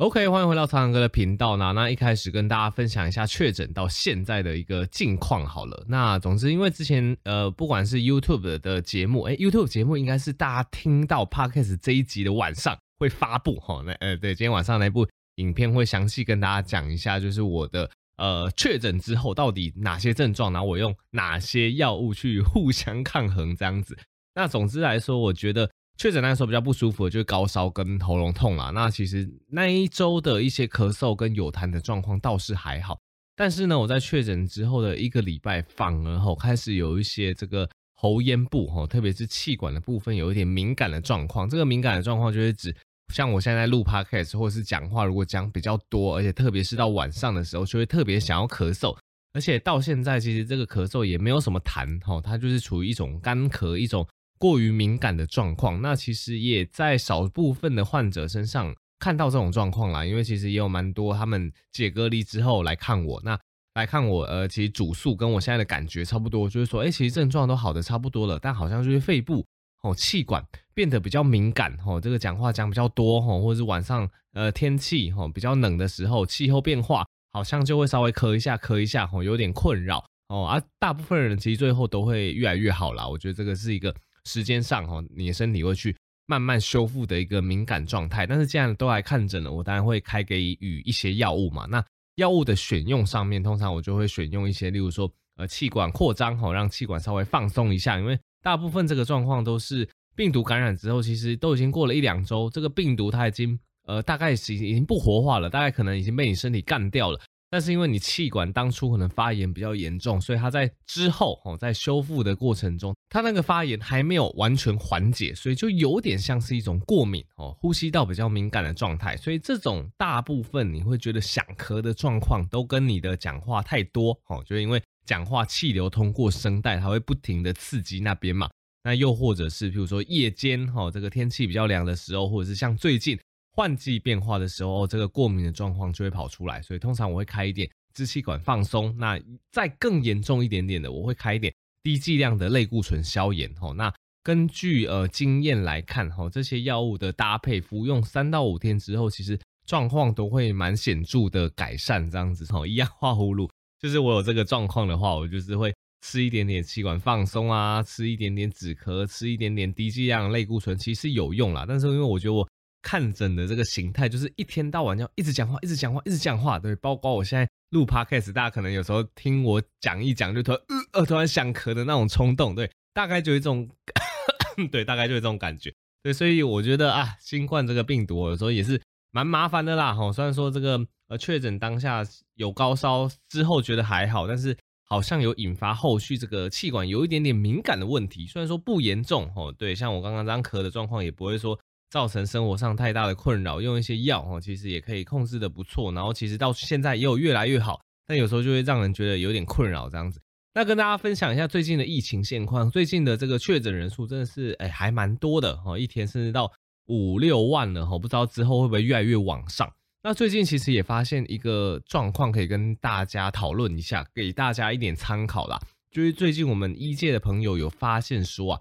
OK，欢迎回到苍蓝鸽的频道。那那一开始跟大家分享一下确诊到现在的一个近况好了。那总之，因为之前呃，不管是 YouTube 的节目，诶 YouTube 节目应该是大家听到 Podcast 这一集的晚上会发布哈。那呃，对，今天晚上那部影片会详细跟大家讲一下，就是我的呃确诊之后到底哪些症状，然后我用哪些药物去互相抗衡这样子。那总之来说，我觉得。确诊那时候比较不舒服的就是高烧跟喉咙痛啦。那其实那一周的一些咳嗽跟有痰的状况倒是还好，但是呢，我在确诊之后的一个礼拜，反而吼开始有一些这个喉咽部吼，特别是气管的部分有一点敏感的状况。这个敏感的状况就是指，像我现在录 podcast 或是讲话，如果讲比较多，而且特别是到晚上的时候，就会特别想要咳嗽。而且到现在，其实这个咳嗽也没有什么痰吼，它就是处于一种干咳一种。过于敏感的状况，那其实也在少部分的患者身上看到这种状况啦。因为其实也有蛮多他们解隔离之后来看我，那来看我，呃，其实主诉跟我现在的感觉差不多，就是说，哎，其实症状都好的差不多了，但好像就是肺部哦，气管变得比较敏感哦，这个讲话讲比较多哦，或者是晚上呃天气哦比较冷的时候，气候变化好像就会稍微咳一下咳一下哦，有点困扰哦，而大部分人其实最后都会越来越好啦。我觉得这个是一个。时间上哈，你的身体会去慢慢修复的一个敏感状态。但是既然都来看诊了，我当然会开给予一些药物嘛。那药物的选用上面，通常我就会选用一些，例如说呃气管扩张哈，让气管稍微放松一下。因为大部分这个状况都是病毒感染之后，其实都已经过了一两周，这个病毒它已经呃大概是已经不活化了，大概可能已经被你身体干掉了。但是因为你气管当初可能发炎比较严重，所以它在之后哦，在修复的过程中，它那个发炎还没有完全缓解，所以就有点像是一种过敏哦，呼吸道比较敏感的状态。所以这种大部分你会觉得想咳的状况，都跟你的讲话太多哦，就因为讲话气流通过声带，它会不停的刺激那边嘛。那又或者是比如说夜间哈，这个天气比较凉的时候，或者是像最近。换季变化的时候，这个过敏的状况就会跑出来，所以通常我会开一点支气管放松。那再更严重一点点的，我会开一点低剂量的类固醇消炎。吼，那根据呃经验来看，吼这些药物的搭配，服用三到五天之后，其实状况都会蛮显著的改善。这样子，吼一样化葫芦，就是我有这个状况的话，我就是会吃一点点气管放松啊，吃一点点止咳，吃一点点低剂量类固醇，其实有用啦。但是因为我觉得我。看诊的这个形态就是一天到晚要一直讲话，一直讲话，一直讲话，对，包括我现在录 podcast，大家可能有时候听我讲一讲，就突然呃，突然想咳的那种冲动，对，大概就一种，对，大概就是这种感觉，对，所以我觉得啊，新冠这个病毒有时候也是蛮麻烦的啦，哈，虽然说这个呃确诊当下有高烧之后觉得还好，但是好像有引发后续这个气管有一点点敏感的问题，虽然说不严重，哦，对，像我刚刚这样咳的状况也不会说。造成生活上太大的困扰，用一些药哦，其实也可以控制的不错。然后其实到现在也有越来越好，但有时候就会让人觉得有点困扰这样子。那跟大家分享一下最近的疫情现况，最近的这个确诊人数真的是哎还蛮多的哦，一天甚至到五六万了哈，不知道之后会不会越来越往上。那最近其实也发现一个状况，可以跟大家讨论一下，给大家一点参考啦。就是最近我们医界的朋友有发现说啊。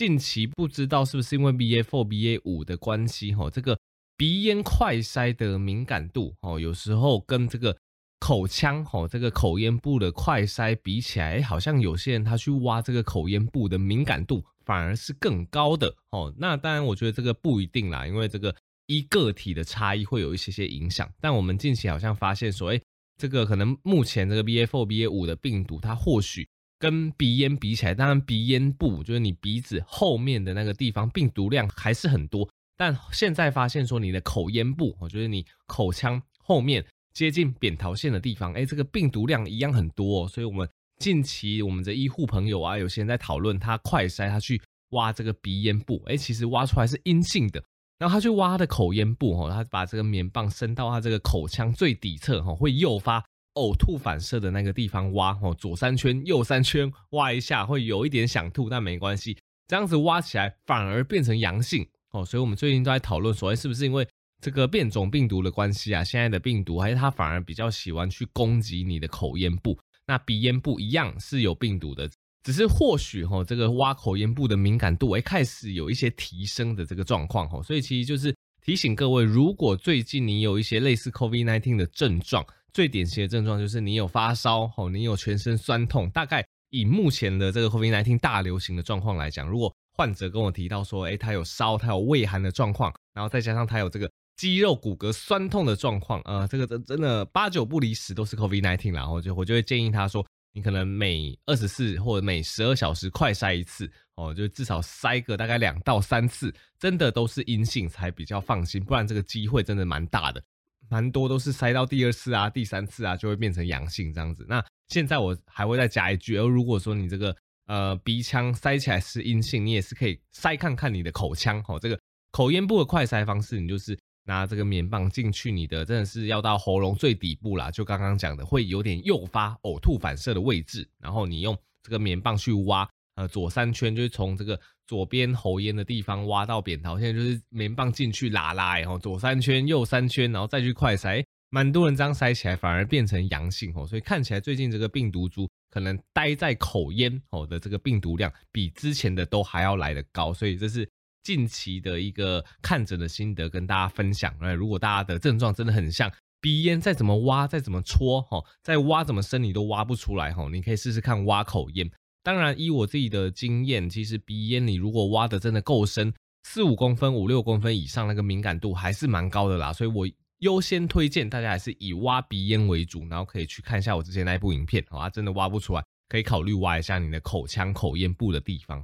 近期不知道是不是因为 BA4、BA5 的关系，哈，这个鼻咽快筛的敏感度，哦，有时候跟这个口腔，哈，这个口咽部的快筛比起来，好像有些人他去挖这个口咽部的敏感度反而是更高的，哦，那当然我觉得这个不一定啦，因为这个一个体的差异会有一些些影响。但我们近期好像发现说，哎，这个可能目前这个 BA4、BA5 的病毒，它或许。跟鼻咽比起来，当然鼻咽部就是你鼻子后面的那个地方，病毒量还是很多。但现在发现说，你的口咽部，我觉得你口腔后面接近扁桃腺的地方，哎，这个病毒量一样很多。所以，我们近期我们的医护朋友啊，有些人在讨论，他快筛，他去挖这个鼻咽部，哎，其实挖出来是阴性的。然后他去挖的口咽部，哈，他把这个棉棒伸到他这个口腔最底侧，哈，会诱发。呕吐反射的那个地方挖哦，左三圈右三圈挖一下，会有一点想吐，但没关系，这样子挖起来反而变成阳性哦。所以我们最近都在讨论，所谓是不是因为这个变种病毒的关系啊？现在的病毒还是它反而比较喜欢去攻击你的口咽部，那鼻咽部一样是有病毒的，只是或许哦这个挖口咽部的敏感度诶开始有一些提升的这个状况哦。所以其实就是。提醒各位，如果最近你有一些类似 COVID-19 的症状，最典型的症状就是你有发烧，哦，你有全身酸痛。大概以目前的这个 COVID-19 大流行的状况来讲，如果患者跟我提到说，诶，他有烧，他有畏寒的状况，然后再加上他有这个肌肉骨骼酸痛的状况，呃，这个真真的八九不离十都是 COVID-19，然后就我就会建议他说。你可能每二十四或者每十二小时快筛一次哦，就至少筛个大概两到三次，真的都是阴性才比较放心，不然这个机会真的蛮大的，蛮多都是筛到第二次啊、第三次啊就会变成阳性这样子。那现在我还会再加一句，而如果说你这个呃鼻腔塞起来是阴性，你也是可以塞看看你的口腔哦，这个口咽部的快塞方式，你就是。拿这个棉棒进去，你的真的是要到喉咙最底部啦，就刚刚讲的会有点诱发呕吐反射的位置，然后你用这个棉棒去挖，呃，左三圈就是从这个左边喉咽的地方挖到扁桃腺，就是棉棒进去拉拉，然后左三圈右三圈，然后再去快筛，蛮多人这样筛起来反而变成阳性哦，所以看起来最近这个病毒株可能待在口咽哦的这个病毒量比之前的都还要来得高，所以这是。近期的一个看诊的心得跟大家分享。哎，如果大家的症状真的很像鼻咽，再怎么挖，再怎么戳，哈，再挖怎么深你都挖不出来，哈，你可以试试看挖口咽。当然，依我自己的经验，其实鼻咽你如果挖的真的够深，四五公分、五六公分以上，那个敏感度还是蛮高的啦。所以我优先推荐大家还是以挖鼻咽为主，然后可以去看一下我之前那一部影片，好，真的挖不出来，可以考虑挖一下你的口腔、口咽部的地方，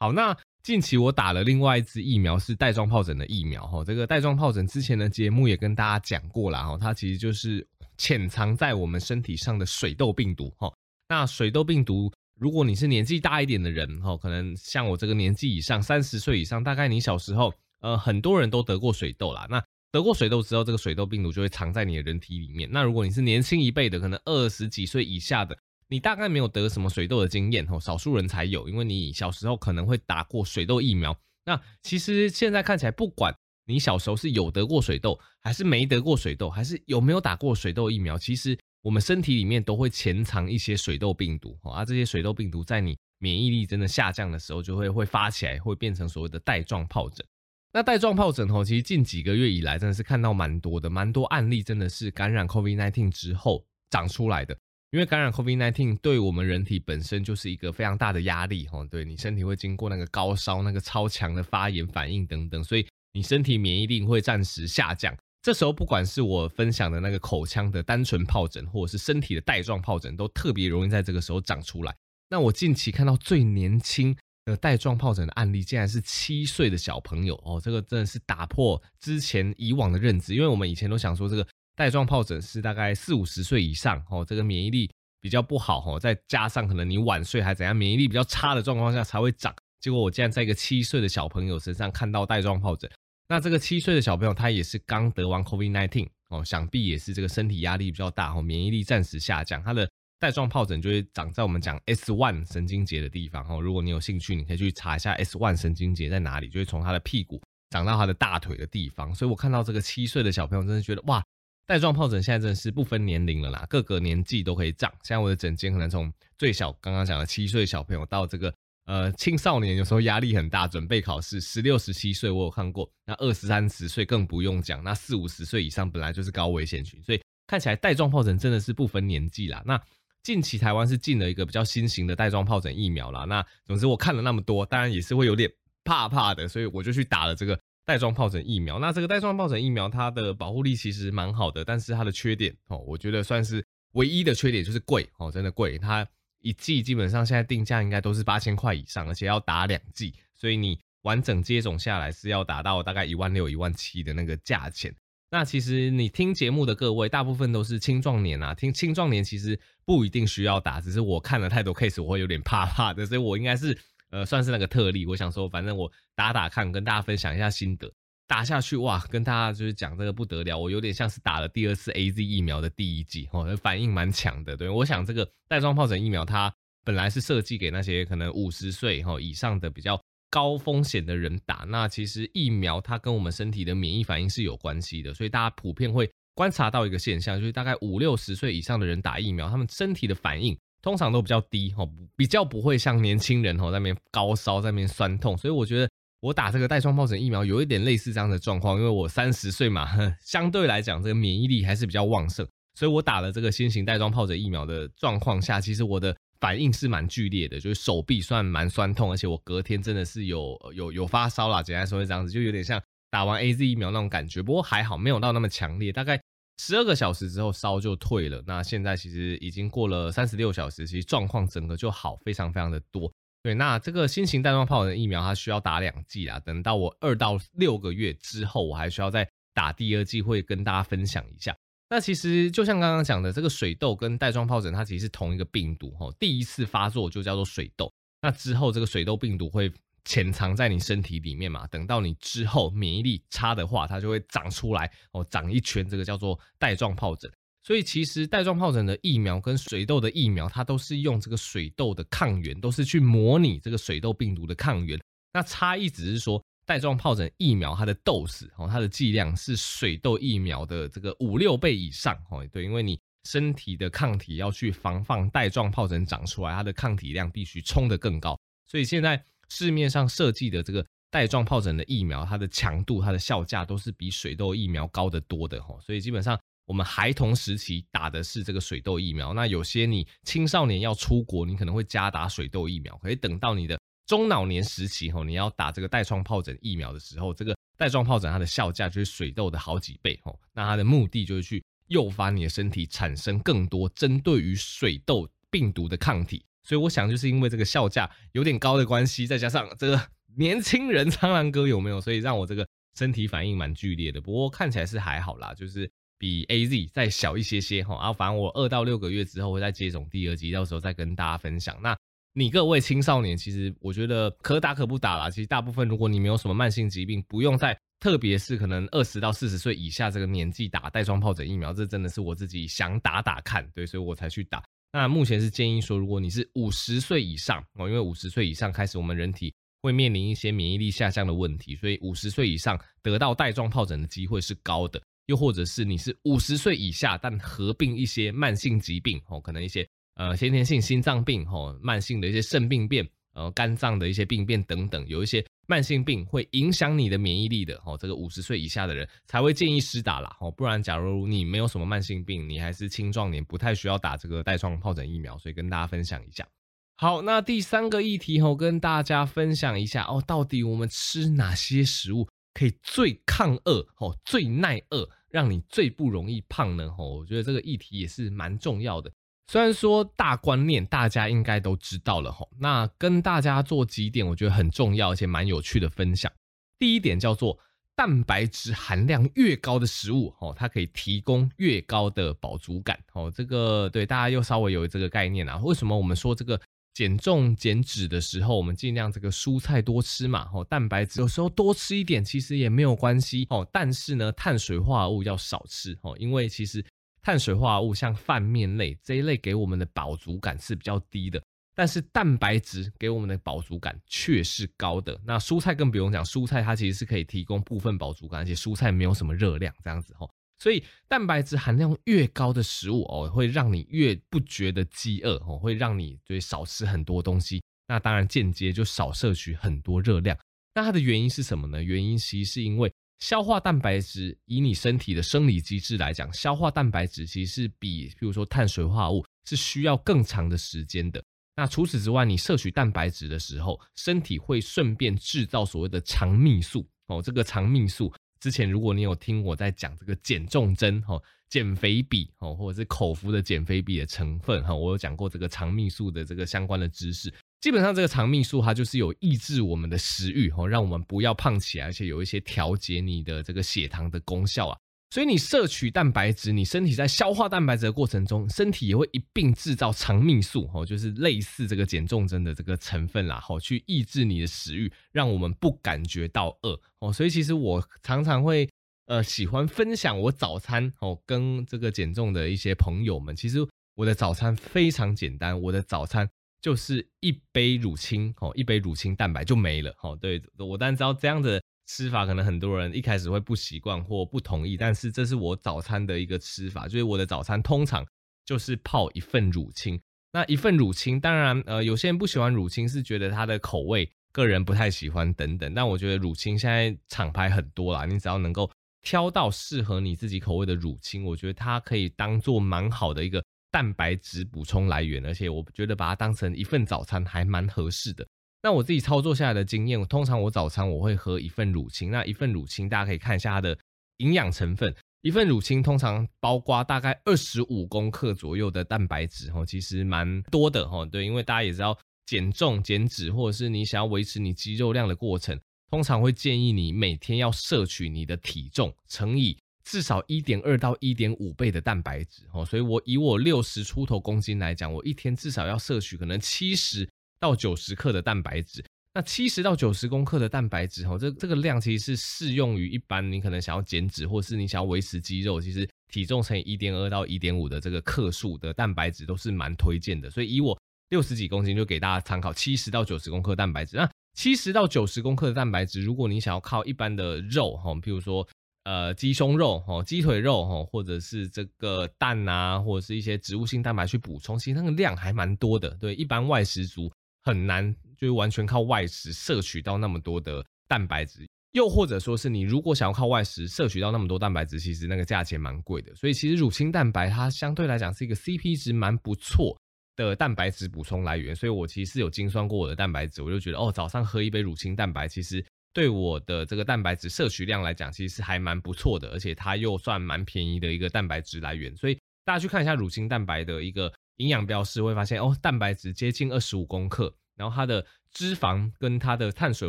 好，那。近期我打了另外一支疫苗，是带状疱疹的疫苗哈。这个带状疱疹之前的节目也跟大家讲过了哈，它其实就是潜藏在我们身体上的水痘病毒哈。那水痘病毒，如果你是年纪大一点的人哈，可能像我这个年纪以上，三十岁以上，大概你小时候呃很多人都得过水痘啦。那得过水痘之后，这个水痘病毒就会藏在你的人体里面。那如果你是年轻一辈的，可能二十几岁以下的。你大概没有得什么水痘的经验哦，少数人才有，因为你小时候可能会打过水痘疫苗。那其实现在看起来，不管你小时候是有得过水痘，还是没得过水痘，还是有没有打过水痘疫苗，其实我们身体里面都会潜藏一些水痘病毒啊。这些水痘病毒在你免疫力真的下降的时候，就会会发起来，会变成所谓的带状疱疹。那带状疱疹哦，其实近几个月以来真的是看到蛮多的，蛮多案例真的是感染 COVID-19 之后长出来的。因为感染 COVID-19 对我们人体本身就是一个非常大的压力，吼，对你身体会经过那个高烧、那个超强的发炎反应等等，所以你身体免疫力会暂时下降。这时候，不管是我分享的那个口腔的单纯疱疹，或者是身体的带状疱疹，都特别容易在这个时候长出来。那我近期看到最年轻的带状疱疹的案例，竟然是七岁的小朋友哦，这个真的是打破之前以往的认知，因为我们以前都想说这个。带状疱疹是大概四五十岁以上哦，这个免疫力比较不好哦，再加上可能你晚睡还怎样，免疫力比较差的状况下才会长。结果我竟然在一个七岁的小朋友身上看到带状疱疹。那这个七岁的小朋友他也是刚得完 COVID-19 哦，想必也是这个身体压力比较大哦，免疫力暂时下降，他的带状疱疹就会长在我们讲 S1 神经节的地方哦。如果你有兴趣，你可以去查一下 S1 神经节在哪里，就会从他的屁股长到他的大腿的地方。所以我看到这个七岁的小朋友，真的觉得哇！带状疱疹现在真的是不分年龄了啦，各个年纪都可以长。现在我的诊间可能从最小刚刚讲的七岁小朋友到这个呃青少年，有时候压力很大，准备考试，十六十七岁我有看过，那二十三十岁更不用讲，那四五十岁以上本来就是高危险群，所以看起来带状疱疹真的是不分年纪啦。那近期台湾是进了一个比较新型的带状疱疹疫苗啦。那总之我看了那么多，当然也是会有点怕怕的，所以我就去打了这个。带状疱疹疫苗，那这个带状疱疹疫苗，它的保护力其实蛮好的，但是它的缺点哦，我觉得算是唯一的缺点就是贵哦，真的贵。它一剂基本上现在定价应该都是八千块以上，而且要打两剂，所以你完整接种下来是要达到大概一万六、一万七的那个价钱。那其实你听节目的各位，大部分都是青壮年啊，听青壮年其实不一定需要打，只是我看了太多 case，我会有点怕怕的，所以我应该是。呃，算是那个特例。我想说，反正我打打看，跟大家分享一下心得。打下去哇，跟大家就是讲这个不得了。我有点像是打了第二次 AZ 疫苗的第一剂，哦，反应蛮强的。对，我想这个带状疱疹疫苗，它本来是设计给那些可能五十岁哈以上的比较高风险的人打。那其实疫苗它跟我们身体的免疫反应是有关系的，所以大家普遍会观察到一个现象，就是大概五六十岁以上的人打疫苗，他们身体的反应。通常都比较低，比较不会像年轻人在那边高烧，在那边酸痛，所以我觉得我打这个带状疱疹疫苗有一点类似这样的状况，因为我三十岁嘛，相对来讲这个免疫力还是比较旺盛，所以我打了这个新型带状疱疹疫苗的状况下，其实我的反应是蛮剧烈的，就是手臂算蛮酸痛，而且我隔天真的是有有有发烧啦，简单说是这样子，就有点像打完 AZ 疫苗那种感觉，不过还好没有到那么强烈，大概十二个小时之后烧就退了。那现在其实已经过了三十六小时，其实状况整个就好非常非常的多。对，那这个新型带状疱疹疫苗它需要打两剂啊，等到我二到六个月之后，我还需要再打第二剂，会跟大家分享一下。那其实就像刚刚讲的，这个水痘跟带状疱疹它其实是同一个病毒哈，第一次发作就叫做水痘，那之后这个水痘病毒会潜藏在你身体里面嘛，等到你之后免疫力差的话，它就会长出来哦，长一圈，这个叫做带状疱疹。所以其实带状疱疹的疫苗跟水痘的疫苗，它都是用这个水痘的抗原，都是去模拟这个水痘病毒的抗原。那差异只是说，带状疱疹疫苗它的 dose 哦，它的剂量是水痘疫苗的这个五六倍以上哦。对，因为你身体的抗体要去防范带状疱疹长出来，它的抗体量必须冲得更高。所以现在市面上设计的这个带状疱疹的疫苗，它的强度、它的效价都是比水痘疫苗高得多的哦。所以基本上。我们孩童时期打的是这个水痘疫苗，那有些你青少年要出国，你可能会加打水痘疫苗。可以等到你的中老年时期吼，你要打这个带状疱疹疫苗的时候，这个带状疱疹它的效价就是水痘的好几倍吼。那它的目的就是去诱发你的身体产生更多针对于水痘病毒的抗体。所以我想就是因为这个效价有点高的关系，再加上这个年轻人苍蓝鸽有没有，所以让我这个身体反应蛮剧烈的。不过看起来是还好啦，就是。比 AZ 再小一些些哈，然后反正我二到六个月之后会再接种第二剂，到时候再跟大家分享。那你各位青少年，其实我觉得可打可不打啦。其实大部分如果你没有什么慢性疾病，不用在特别是可能二十到四十岁以下这个年纪打带状疱疹疫苗，这真的是我自己想打打看，对，所以我才去打。那目前是建议说，如果你是五十岁以上哦，因为五十岁以上开始我们人体会面临一些免疫力下降的问题，所以五十岁以上得到带状疱疹的机会是高的。又或者是你是五十岁以下，但合并一些慢性疾病哦，可能一些呃先天性心脏病哦，慢性的一些肾病变，呃肝脏的一些病变等等，有一些慢性病会影响你的免疫力的哦，这个五十岁以下的人才会建议施打啦哦，不然假如你没有什么慢性病，你还是青壮年，不太需要打这个带状疱疹疫苗，所以跟大家分享一下。好，那第三个议题哦，跟大家分享一下哦，到底我们吃哪些食物可以最抗饿哦，最耐饿？让你最不容易胖呢？吼，我觉得这个议题也是蛮重要的。虽然说大观念大家应该都知道了吼，那跟大家做几点我觉得很重要而且蛮有趣的分享。第一点叫做蛋白质含量越高的食物，吼，它可以提供越高的饱足感。哦，这个对大家又稍微有这个概念啊。为什么我们说这个？减重减脂的时候，我们尽量这个蔬菜多吃嘛，哦，蛋白质有时候多吃一点其实也没有关系哦。但是呢，碳水化合物要少吃哦，因为其实碳水化合物像饭面类这一类给我们的饱足感是比较低的，但是蛋白质给我们的饱足感却是高的。那蔬菜更不用讲，蔬菜它其实是可以提供部分饱足感，而且蔬菜没有什么热量，这样子哦。所以蛋白质含量越高的食物哦，会让你越不觉得饥饿哦，会让你对少吃很多东西。那当然间接就少摄取很多热量。那它的原因是什么呢？原因其实是因为消化蛋白质，以你身体的生理机制来讲，消化蛋白质其实是比，比如说碳水化合物是需要更长的时间的。那除此之外，你摄取蛋白质的时候，身体会顺便制造所谓的肠泌素哦，这个肠泌素。之前如果你有听我在讲这个减重针哈、减肥笔哈，或者是口服的减肥笔的成分哈，我有讲过这个肠泌素的这个相关的知识。基本上这个肠泌素它就是有抑制我们的食欲哈，让我们不要胖起来，而且有一些调节你的这个血糖的功效啊。所以你摄取蛋白质，你身体在消化蛋白质的过程中，身体也会一并制造肠泌素，哦，就是类似这个减重针的这个成分啦，好，去抑制你的食欲，让我们不感觉到饿，哦，所以其实我常常会呃喜欢分享我早餐，哦，跟这个减重的一些朋友们，其实我的早餐非常简单，我的早餐就是一杯乳清，哦，一杯乳清蛋白就没了，哦，对，我当然知道这样子。吃法可能很多人一开始会不习惯或不同意，但是这是我早餐的一个吃法，就是我的早餐通常就是泡一份乳清。那一份乳清，当然呃有些人不喜欢乳清，是觉得它的口味个人不太喜欢等等。但我觉得乳清现在厂牌很多啦，你只要能够挑到适合你自己口味的乳清，我觉得它可以当做蛮好的一个蛋白质补充来源，而且我觉得把它当成一份早餐还蛮合适的。那我自己操作下来的经验，通常我早餐我会喝一份乳清，那一份乳清大家可以看一下它的营养成分。一份乳清通常包括大概二十五公克左右的蛋白质，哈，其实蛮多的，哈，对，因为大家也知道减重、减脂，或者是你想要维持你肌肉量的过程，通常会建议你每天要摄取你的体重乘以至少一点二到一点五倍的蛋白质，哦，所以我以我六十出头公斤来讲，我一天至少要摄取可能七十到九十克的蛋白质。那七十到九十公克的蛋白质，哈，这这个量其实是适用于一般你可能想要减脂，或是你想要维持肌肉，其实体重乘以一点二到一点五的这个克数的蛋白质都是蛮推荐的。所以以我六十几公斤就给大家参考七十到九十公克蛋白质。那七十到九十公克的蛋白质，如果你想要靠一般的肉，哈，譬如说呃鸡胸肉，哈，鸡腿肉，哈，或者是这个蛋啊，或者是一些植物性蛋白去补充，其实那个量还蛮多的。对，一般外食族很难。就是完全靠外食摄取到那么多的蛋白质，又或者说是你如果想要靠外食摄取到那么多蛋白质，其实那个价钱蛮贵的。所以其实乳清蛋白它相对来讲是一个 CP 值蛮不错的蛋白质补充来源。所以我其实是有精算过我的蛋白质，我就觉得哦，早上喝一杯乳清蛋白，其实对我的这个蛋白质摄取量来讲，其实是还蛮不错的，而且它又算蛮便宜的一个蛋白质来源。所以大家去看一下乳清蛋白的一个营养标示，会发现哦，蛋白质接近二十五公克。然后它的脂肪跟它的碳水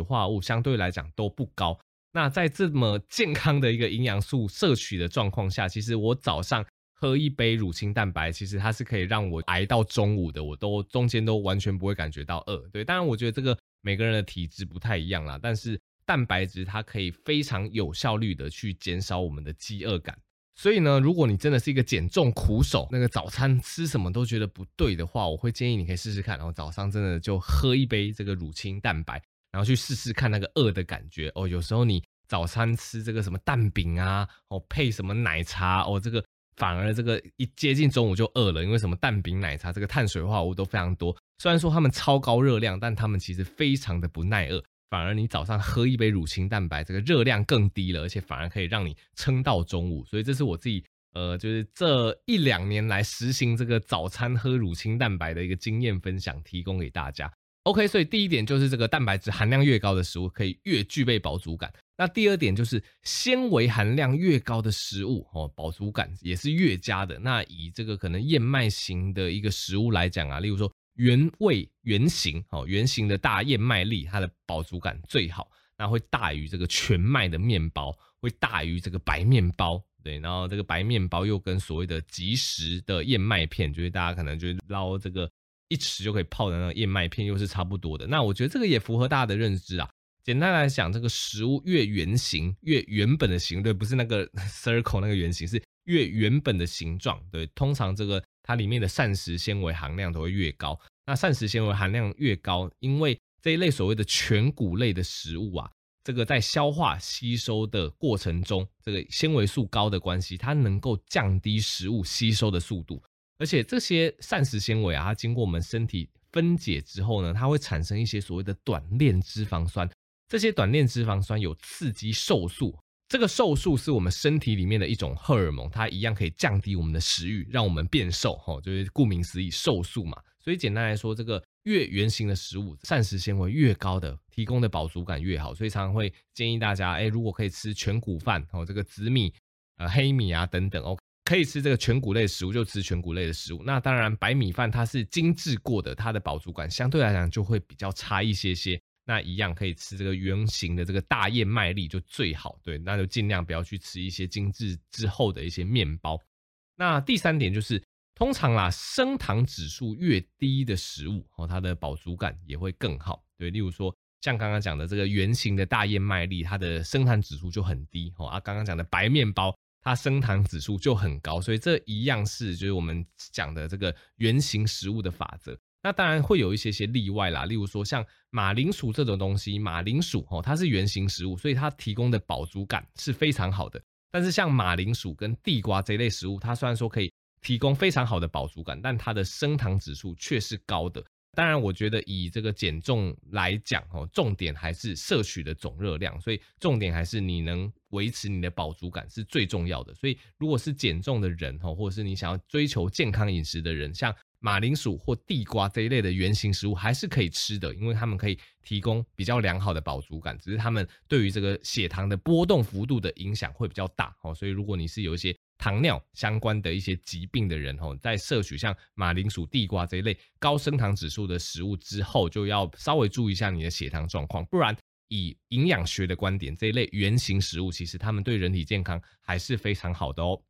化合物相对来讲都不高。那在这么健康的一个营养素摄取的状况下，其实我早上喝一杯乳清蛋白，其实它是可以让我挨到中午的，我都中间都完全不会感觉到饿。对，当然我觉得这个每个人的体质不太一样啦，但是蛋白质它可以非常有效率的去减少我们的饥饿感。所以呢，如果你真的是一个减重苦手，那个早餐吃什么都觉得不对的话，我会建议你可以试试看，然后早上真的就喝一杯这个乳清蛋白，然后去试试看那个饿的感觉哦。有时候你早餐吃这个什么蛋饼啊，哦配什么奶茶哦，这个反而这个一接近中午就饿了，因为什么蛋饼奶茶这个碳水化合物都非常多，虽然说它们超高热量，但它们其实非常的不耐饿。反而你早上喝一杯乳清蛋白，这个热量更低了，而且反而可以让你撑到中午。所以这是我自己呃，就是这一两年来实行这个早餐喝乳清蛋白的一个经验分享，提供给大家。OK，所以第一点就是这个蛋白质含量越高的食物可以越具备饱足感。那第二点就是纤维含量越高的食物哦，饱足感也是越佳的。那以这个可能燕麦型的一个食物来讲啊，例如说。原味原型哦，原型的大燕麦粒，它的饱足感最好，那会大于这个全麦的面包，会大于这个白面包，对，然后这个白面包又跟所谓的即食的燕麦片，就是大家可能就捞这个一匙就可以泡的那个燕麦片，又是差不多的。那我觉得这个也符合大家的认知啊。简单来讲，这个食物越圆形，越原本的形，对，不是那个 circle 那个圆形，是越原本的形状，对，通常这个。它里面的膳食纤维含量都会越高，那膳食纤维含量越高，因为这一类所谓的全谷类的食物啊，这个在消化吸收的过程中，这个纤维素高的关系，它能够降低食物吸收的速度，而且这些膳食纤维啊，它经过我们身体分解之后呢，它会产生一些所谓的短链脂肪酸，这些短链脂肪酸有刺激瘦素。这个瘦素是我们身体里面的一种荷尔蒙，它一样可以降低我们的食欲，让我们变瘦。哈，就是顾名思义，瘦素嘛。所以简单来说，这个越圆形的食物，膳食纤维越高的，提供的饱足感越好。所以常常会建议大家，哎，如果可以吃全谷饭，哦，这个紫米、呃黑米啊等等，哦，可以吃这个全谷类的食物，就吃全谷类的食物。那当然，白米饭它是精制过的，它的饱足感相对来讲就会比较差一些些。那一样可以吃这个圆形的这个大燕麦粒就最好，对，那就尽量不要去吃一些精致之后的一些面包。那第三点就是，通常啦，升糖指数越低的食物哦，它的饱足感也会更好。对，例如说像刚刚讲的这个圆形的大燕麦粒，它的升糖指数就很低哦。啊，刚刚讲的白面包，它升糖指数就很高，所以这一样是就是我们讲的这个圆形食物的法则。那当然会有一些些例外啦，例如说像马铃薯这种东西，马铃薯哦，它是原型食物，所以它提供的饱足感是非常好的。但是像马铃薯跟地瓜这类食物，它虽然说可以提供非常好的饱足感，但它的升糖指数却是高的。当然，我觉得以这个减重来讲，哦，重点还是摄取的总热量，所以重点还是你能维持你的饱足感是最重要的。所以，如果是减重的人，哈，或者是你想要追求健康饮食的人，像马铃薯或地瓜这一类的原型食物，还是可以吃的，因为他们可以提供比较良好的饱足感，只是他们对于这个血糖的波动幅度的影响会比较大，哦，所以如果你是有一些。糖尿相关的一些疾病的人吼，在摄取像马铃薯、地瓜这一类高升糖指数的食物之后，就要稍微注意一下你的血糖状况。不然，以营养学的观点，这一类圆形食物其实他们对人体健康还是非常好的哦。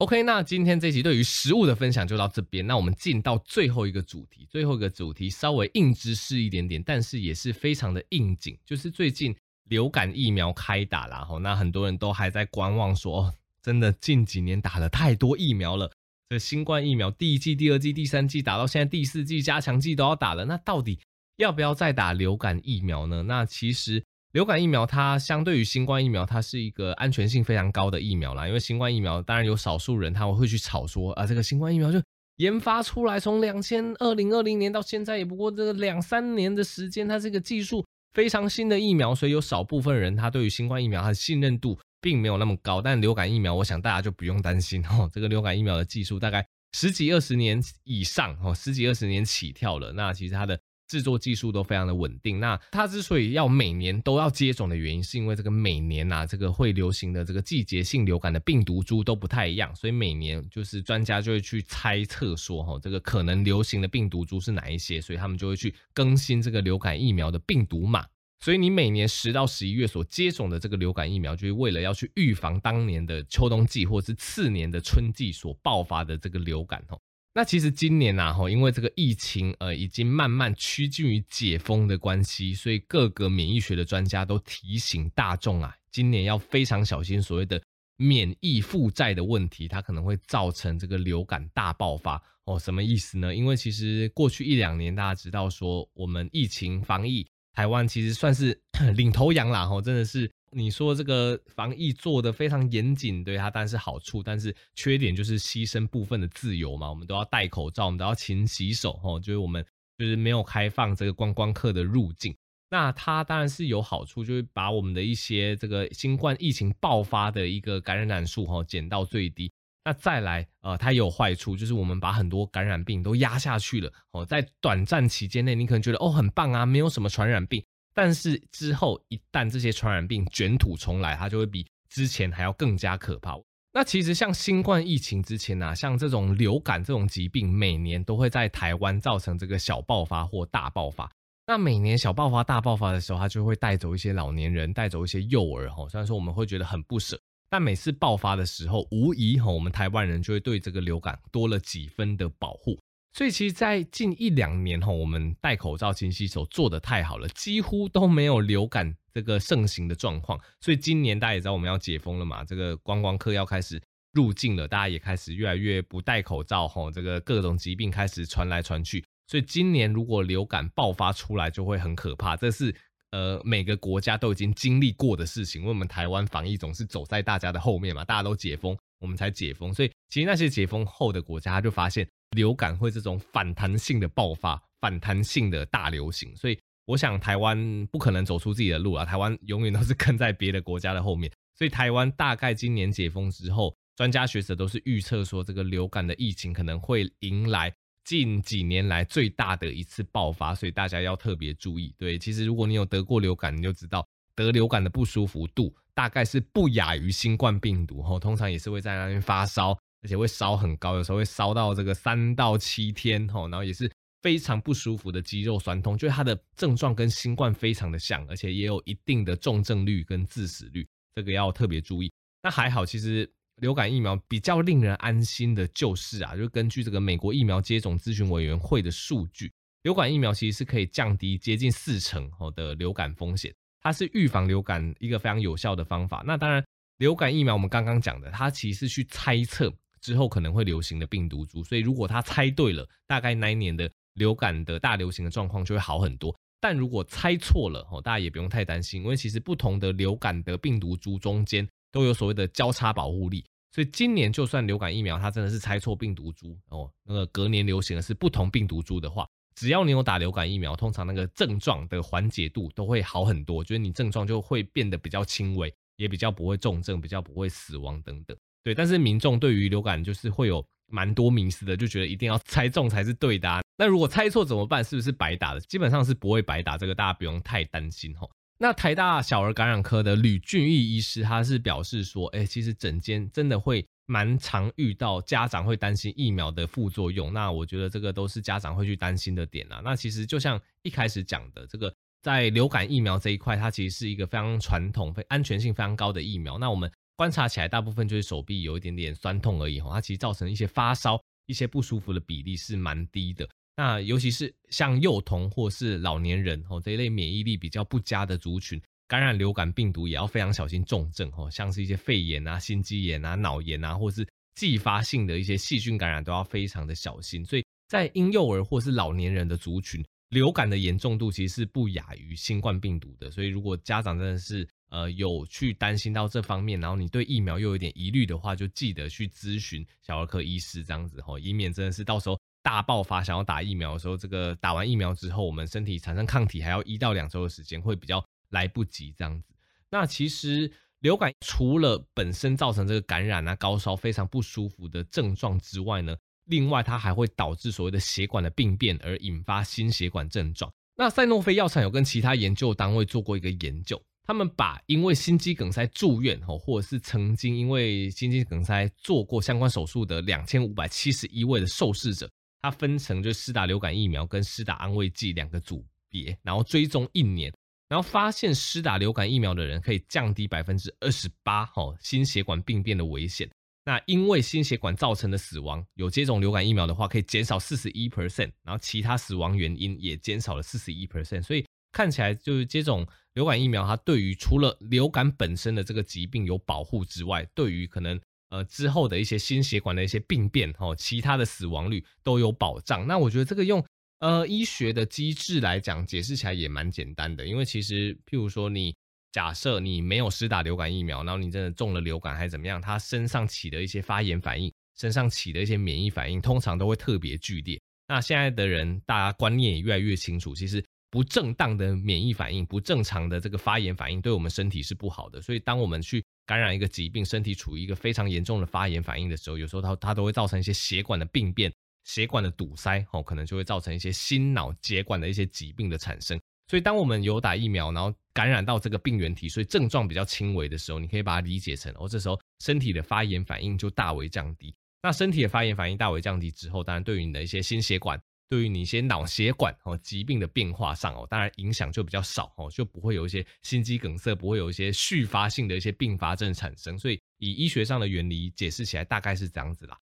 OK，那今天这集对于食物的分享就到这边。那我们进到最后一个主题，最后一个主题稍微硬知识一点点，但是也是非常的应景，就是最近流感疫苗开打啦吼，那很多人都还在观望说哦。真的近几年打了太多疫苗了，这新冠疫苗第一季、第二季、第三季打到现在第四季加强剂都要打了，那到底要不要再打流感疫苗呢？那其实流感疫苗它相对于新冠疫苗，它是一个安全性非常高的疫苗啦。因为新冠疫苗当然有少数人他会去炒说啊，这个新冠疫苗就研发出来从两千二零二零年到现在也不过这个两三年的时间，它这个技术非常新的疫苗，所以有少部分人他对于新冠疫苗它的信任度。并没有那么高，但流感疫苗，我想大家就不用担心哦。这个流感疫苗的技术大概十几二十年以上哦，十几二十年起跳了。那其实它的制作技术都非常的稳定。那它之所以要每年都要接种的原因，是因为这个每年呐，这个会流行的这个季节性流感的病毒株都不太一样，所以每年就是专家就会去猜测说，哈，这个可能流行的病毒株是哪一些，所以他们就会去更新这个流感疫苗的病毒码。所以你每年十到十一月所接种的这个流感疫苗，就是为了要去预防当年的秋冬季或是次年的春季所爆发的这个流感哦。那其实今年呐，因为这个疫情呃已经慢慢趋近于解封的关系，所以各个免疫学的专家都提醒大众啊，今年要非常小心所谓的免疫负债的问题，它可能会造成这个流感大爆发哦。什么意思呢？因为其实过去一两年大家知道说，我们疫情防疫。台湾其实算是 领头羊啦，吼，真的是你说这个防疫做得非常严谨，对它当然是好处，但是缺点就是牺牲部分的自由嘛，我们都要戴口罩，我们都要勤洗手，吼，就是我们就是没有开放这个观光客的入境，那它当然是有好处，就是把我们的一些这个新冠疫情爆发的一个感染数，吼，减到最低。那再来，呃，它也有坏处，就是我们把很多感染病都压下去了哦。在短暂期间内，你可能觉得哦很棒啊，没有什么传染病。但是之后一旦这些传染病卷土重来，它就会比之前还要更加可怕。那其实像新冠疫情之前啊，像这种流感这种疾病，每年都会在台湾造成这个小爆发或大爆发。那每年小爆发、大爆发的时候，它就会带走一些老年人，带走一些幼儿。哈，虽然说我们会觉得很不舍。但每次爆发的时候，无疑哈，我们台湾人就会对这个流感多了几分的保护。所以其实，在近一两年哈，我们戴口罩、勤洗手做得太好了，几乎都没有流感这个盛行的状况。所以今年大家也知道我们要解封了嘛，这个观光客要开始入境了，大家也开始越来越不戴口罩哈，这个各种疾病开始传来传去。所以今年如果流感爆发出来，就会很可怕。这是。呃，每个国家都已经经历过的事情，因为我们台湾防疫总是走在大家的后面嘛，大家都解封，我们才解封，所以其实那些解封后的国家，他就发现流感会这种反弹性的爆发，反弹性的大流行，所以我想台湾不可能走出自己的路啊，台湾永远都是跟在别的国家的后面，所以台湾大概今年解封之后，专家学者都是预测说，这个流感的疫情可能会迎来。近几年来最大的一次爆发，所以大家要特别注意。对，其实如果你有得过流感，你就知道得流感的不舒服度大概是不亚于新冠病毒。吼，通常也是会在那边发烧，而且会烧很高，有时候会烧到这个三到七天。吼，然后也是非常不舒服的肌肉酸痛，就是它的症状跟新冠非常的像，而且也有一定的重症率跟致死率，这个要特别注意。那还好，其实。流感疫苗比较令人安心的就是啊，就根据这个美国疫苗接种咨询委员会的数据，流感疫苗其实是可以降低接近四成的流感风险，它是预防流感一个非常有效的方法。那当然，流感疫苗我们刚刚讲的，它其实是去猜测之后可能会流行的病毒株，所以如果他猜对了，大概那一年的流感的大流行的状况就会好很多。但如果猜错了，哦，大家也不用太担心，因为其实不同的流感的病毒株中间都有所谓的交叉保护力。所以今年就算流感疫苗它真的是猜错病毒株哦，那个隔年流行的是不同病毒株的话，只要你有打流感疫苗，通常那个症状的缓解度都会好很多，就是你症状就会变得比较轻微，也比较不会重症，比较不会死亡等等。对，但是民众对于流感就是会有蛮多迷思的，就觉得一定要 猜中才是对的。那如果猜错怎么办？是不是白打的？基本上是不会白打，这个大家不用太担心吼。那台大小儿感染科的吕俊义医师，他是表示说，哎，其实诊间真的会蛮常遇到家长会担心疫苗的副作用。那我觉得这个都是家长会去担心的点啊。那其实就像一开始讲的，这个在流感疫苗这一块，它其实是一个非常传统、非安全性非常高的疫苗。那我们观察起来，大部分就是手臂有一点点酸痛而已，哈，它其实造成一些发烧、一些不舒服的比例是蛮低的。那尤其是像幼童或是老年人，哦，这一类免疫力比较不佳的族群，感染流感病毒也要非常小心重症，哦，像是一些肺炎啊、心肌炎啊、脑炎啊，或是继发性的一些细菌感染，都要非常的小心。所以在婴幼儿或是老年人的族群，流感的严重度其实是不亚于新冠病毒的。所以如果家长真的是，呃，有去担心到这方面，然后你对疫苗又有点疑虑的话，就记得去咨询小儿科医师这样子吼，以免真的是到时候大爆发想要打疫苗的时候，这个打完疫苗之后，我们身体产生抗体还要一到两周的时间，会比较来不及这样子。那其实流感除了本身造成这个感染啊、高烧、非常不舒服的症状之外呢，另外它还会导致所谓的血管的病变，而引发心血管症状。那赛诺菲药厂有跟其他研究单位做过一个研究。他们把因为心肌梗塞住院吼，或者是曾经因为心肌梗塞做过相关手术的两千五百七十一位的受试者，他分成就施打流感疫苗跟施打安慰剂两个组别，然后追踪一年，然后发现施打流感疫苗的人可以降低百分之二十八吼心血管病变的危险。那因为心血管造成的死亡，有接种流感疫苗的话，可以减少四十一 percent，然后其他死亡原因也减少了四十一 percent，所以看起来就是接种。流感疫苗，它对于除了流感本身的这个疾病有保护之外，对于可能呃之后的一些心血管的一些病变，哈，其他的死亡率都有保障。那我觉得这个用呃医学的机制来讲，解释起来也蛮简单的。因为其实譬如说，你假设你没有施打流感疫苗，然后你真的中了流感还是怎么样，它身上起的一些发炎反应，身上起的一些免疫反应，通常都会特别剧烈。那现在的人，大家观念也越来越清楚，其实。不正当的免疫反应，不正常的这个发炎反应，对我们身体是不好的。所以，当我们去感染一个疾病，身体处于一个非常严重的发炎反应的时候，有时候它它都会造成一些血管的病变、血管的堵塞，哦，可能就会造成一些心脑血管的一些疾病的产生。所以，当我们有打疫苗，然后感染到这个病原体，所以症状比较轻微的时候，你可以把它理解成，哦，这时候身体的发炎反应就大为降低。那身体的发炎反应大为降低之后，当然对于你的一些心血管。对于你一些脑血管哦疾病的变化上哦，当然影响就比较少哦，就不会有一些心肌梗塞，不会有一些续发性的一些并发症产生。所以以医学上的原理解释起来，大概是这样子啦。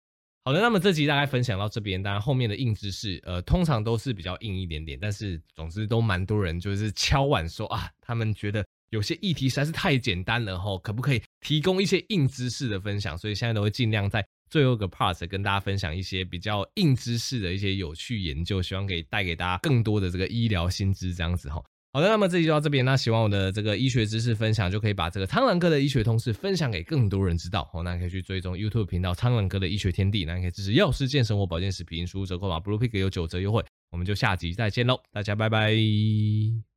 好的，那么这集大概分享到这边，当然后面的硬知识，呃，通常都是比较硬一点点，但是总之都蛮多人就是敲碗说啊，他们觉得有些议题实在是太简单了吼，可不可以提供一些硬知识的分享？所以现在都会尽量在。最后一个 part 跟大家分享一些比较硬知识的一些有趣研究，希望可以带给大家更多的这个医疗新知，这样子哈。好的，那么这集就到这边，那喜欢我的这个医学知识分享，就可以把这个苍蓝鸽的医学通识分享给更多人知道。好，那可以去追踪 YouTube 频道苍蓝鸽的医学天地，那可以支持药师健生活保健食品输入折扣码 Blue Pig 有九折优惠。我们就下集再见喽，大家拜拜。